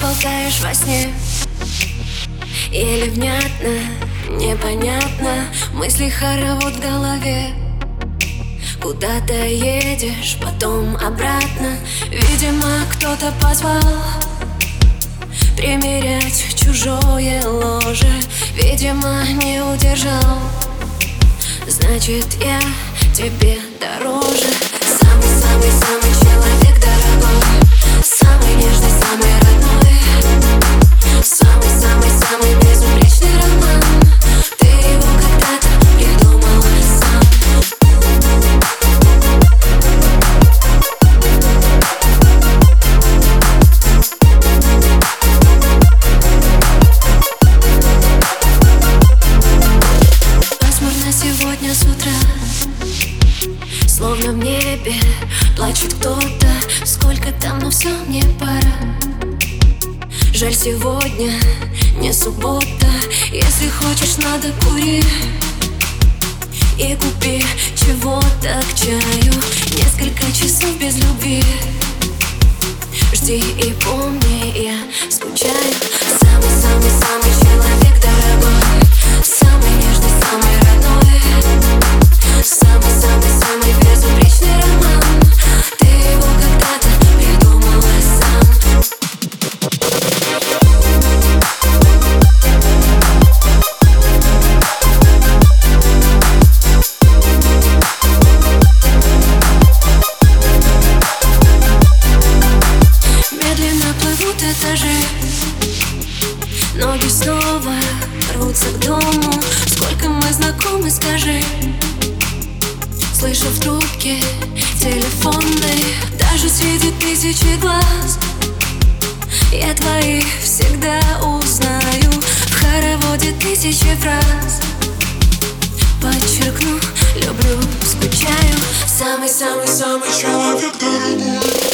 Болтаешь во сне Еле внятно, непонятно. Мысли хоровод в голове. Куда ты едешь, потом обратно. Видимо, кто-то позвал Примерять чужое ложе. Видимо, не удержал. Значит, я тебе дороже. Самый-самый-самый человек плачет кто-то. Сколько там, но все мне пора. Жаль, сегодня не суббота. Если хочешь, надо кури И купи чего-то к чаю. Несколько часов без любви. Жди и помни, я скучаю. Самый-самый-самый Ноги снова рвутся к дому. Сколько мы знакомы, скажи. Слышу в трубке телефонной Даже среди тысячи глаз Я твоих всегда узнаю. В хороводе тысячи фраз. Подчеркну, люблю, скучаю. Самый-самый-самый Человек дорогой